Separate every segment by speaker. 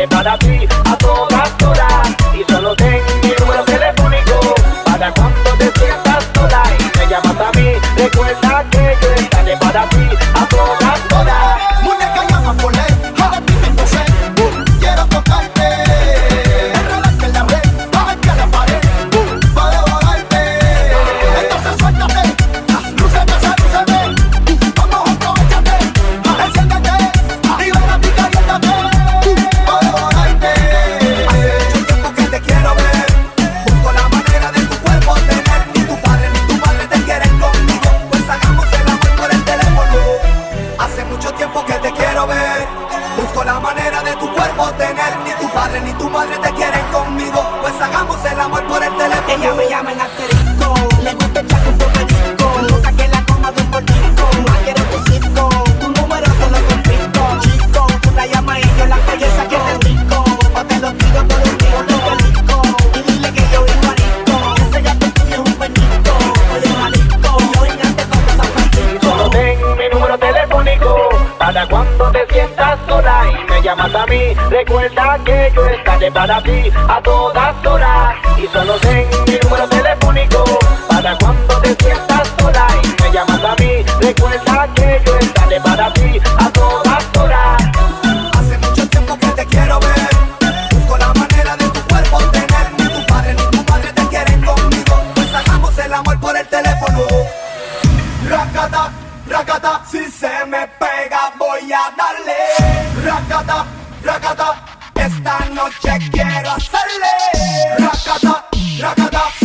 Speaker 1: de
Speaker 2: para
Speaker 1: voy a darle. Racata, racata, esta noche quiero hacerle. Racata, racata.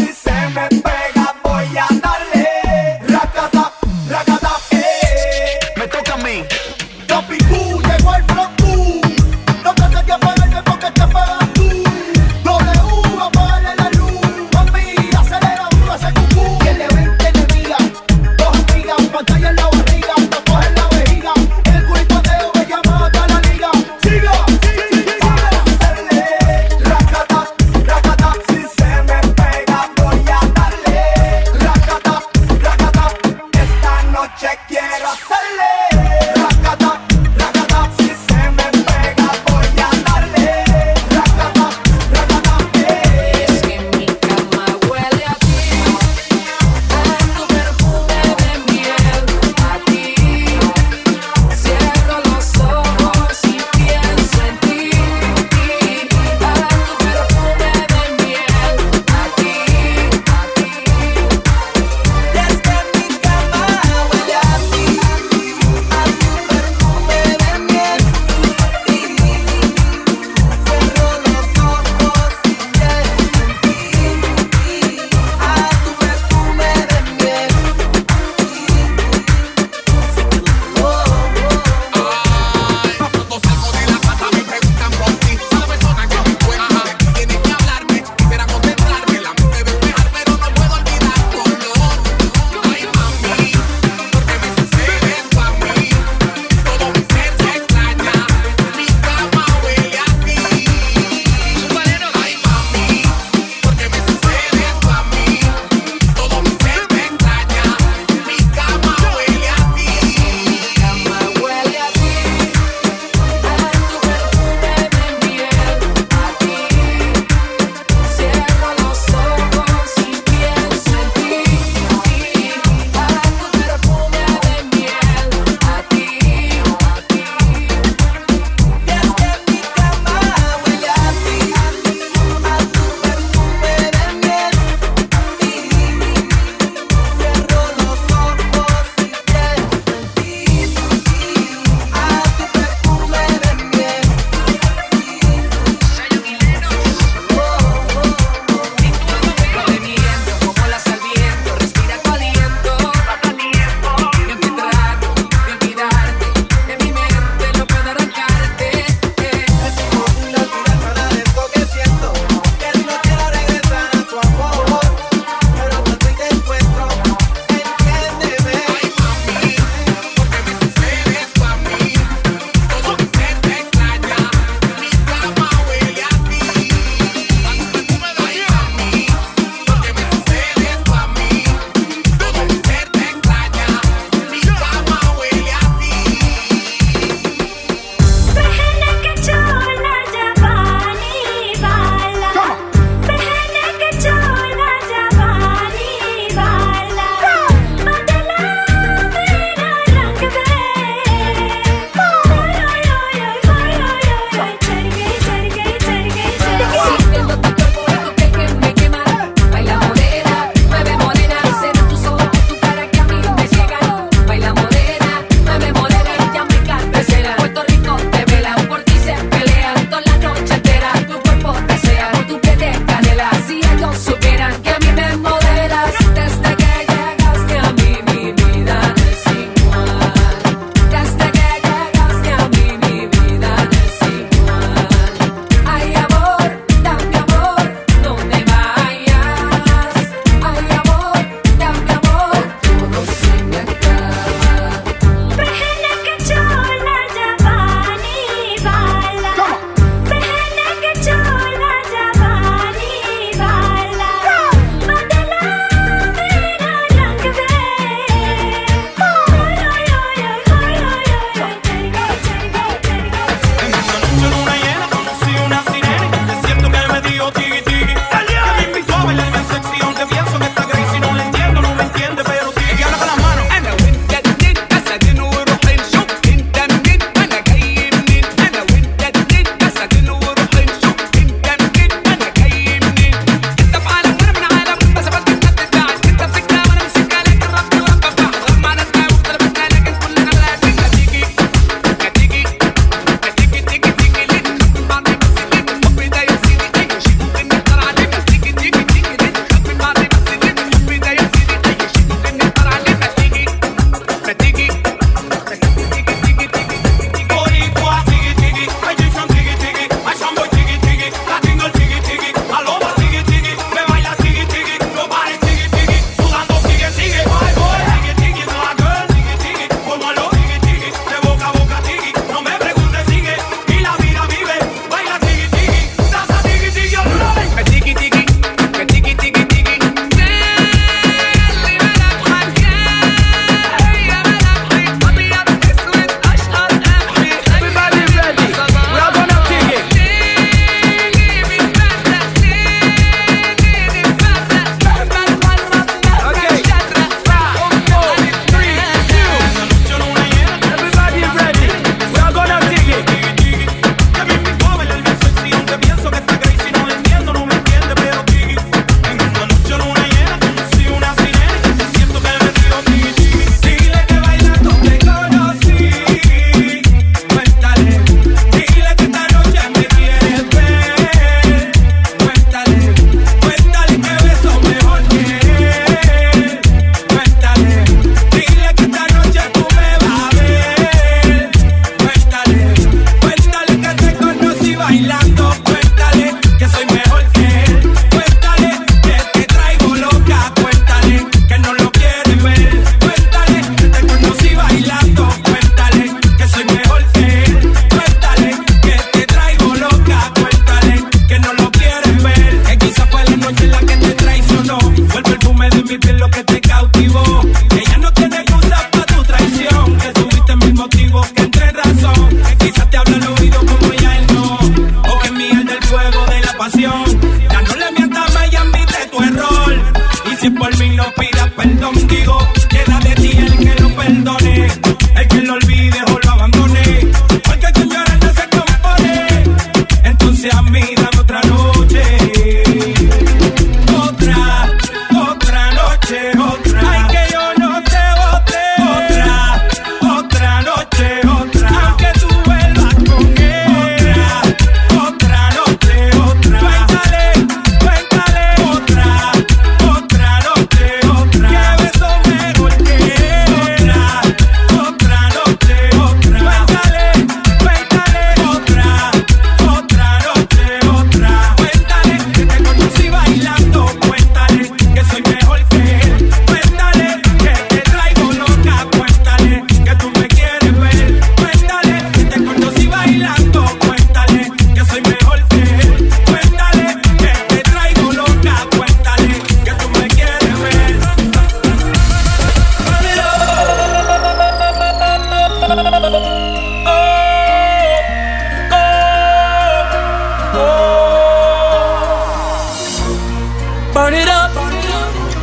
Speaker 3: Burn it up.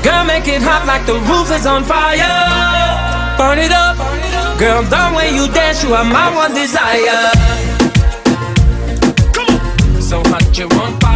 Speaker 3: Girl, make it hot like the roof is on fire. Burn it up. Girl, don't when you dance, you are my one desire.
Speaker 4: So hot, you on fire.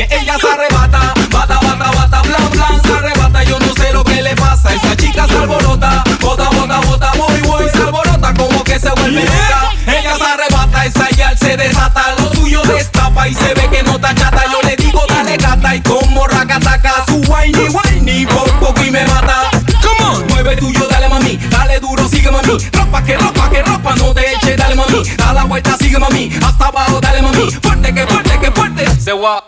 Speaker 4: calle. Ella se arrebata, bata, bata, bata, blan, blan, se arrebata. Yo no sé lo que le pasa. Esa chica se alborota, bota, bota, bota, muy, muy, se alborota como que se vuelve loca. Ella se arrebata, esa ya se desata. Lo suyo destapa y se ve que no está chata. Yo le digo, dale gata y como racataca. Su whiny, whiny, por poco y me mata. Come on, mueve tuyo, dale mami, dale duro, sigue mami. Ropa que ropa que ropa, no te eche, dale mami. Da la vuelta, sigue mami, hasta abajo, dale mami. Fuerte que fuerte que fuerte. Se va.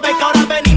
Speaker 4: No
Speaker 5: ahora
Speaker 6: venimos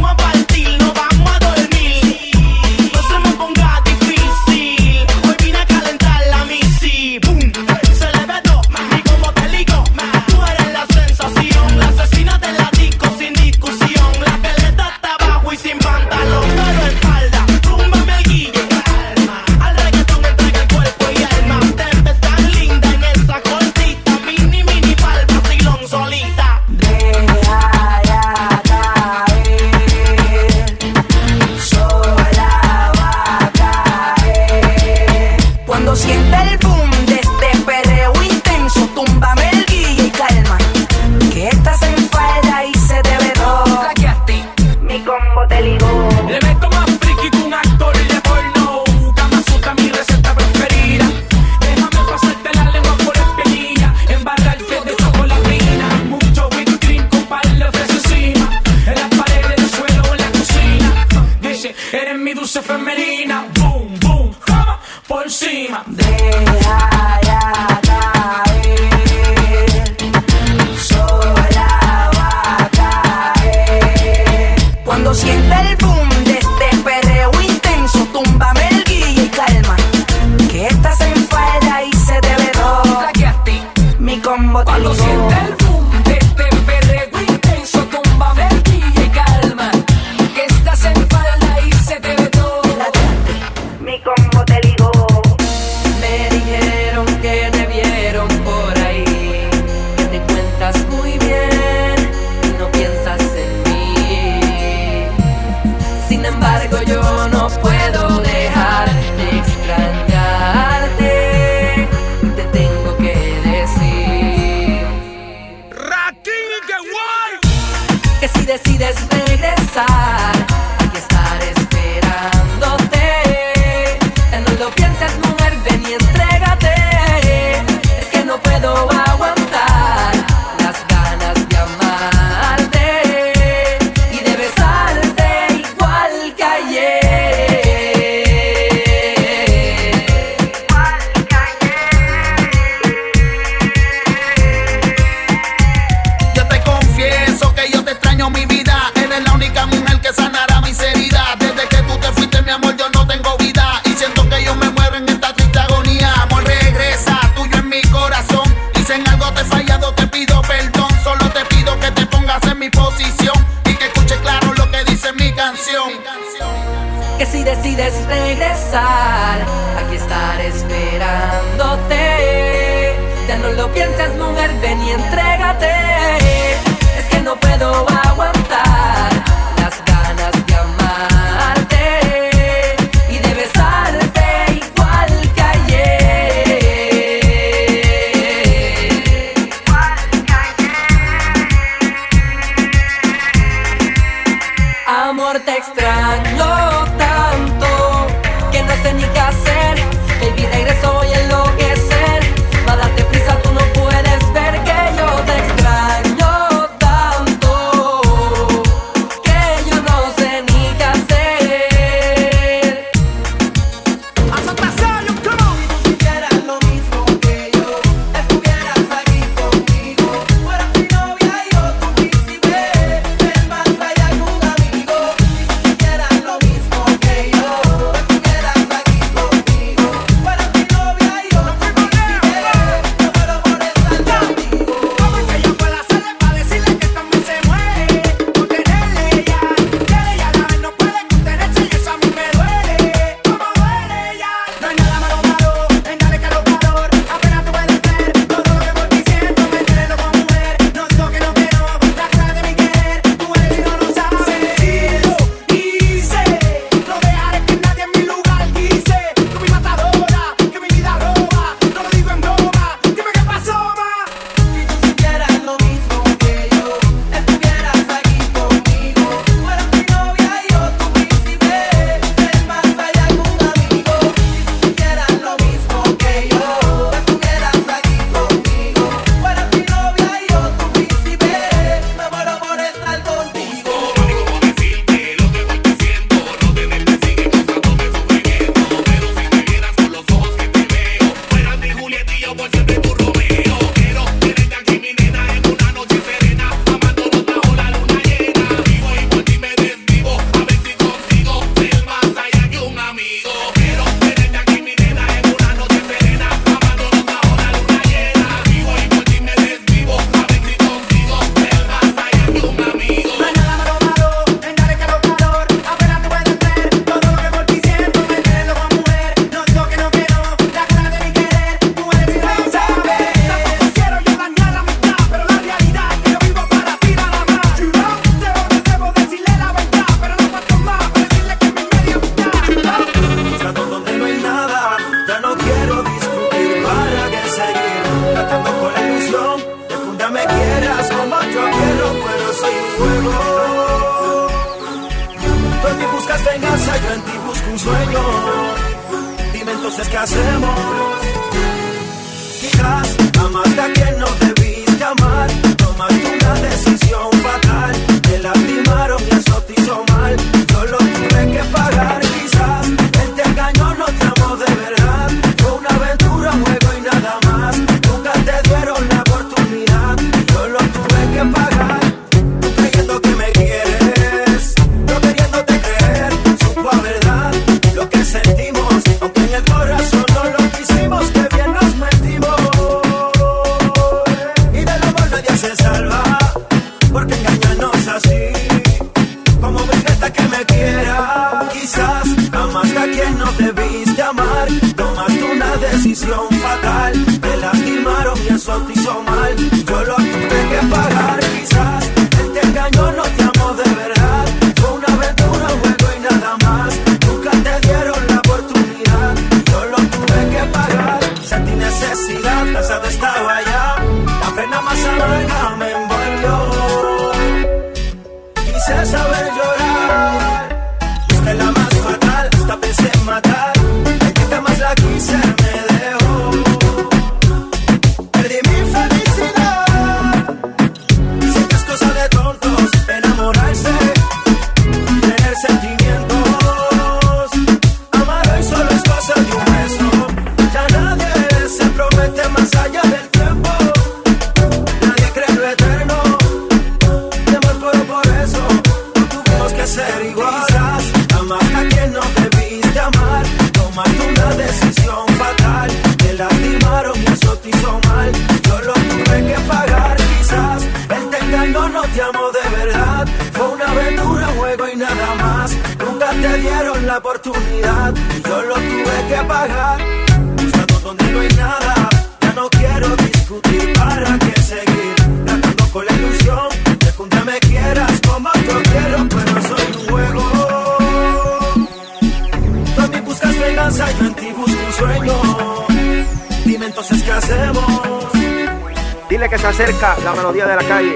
Speaker 6: de la
Speaker 7: calle.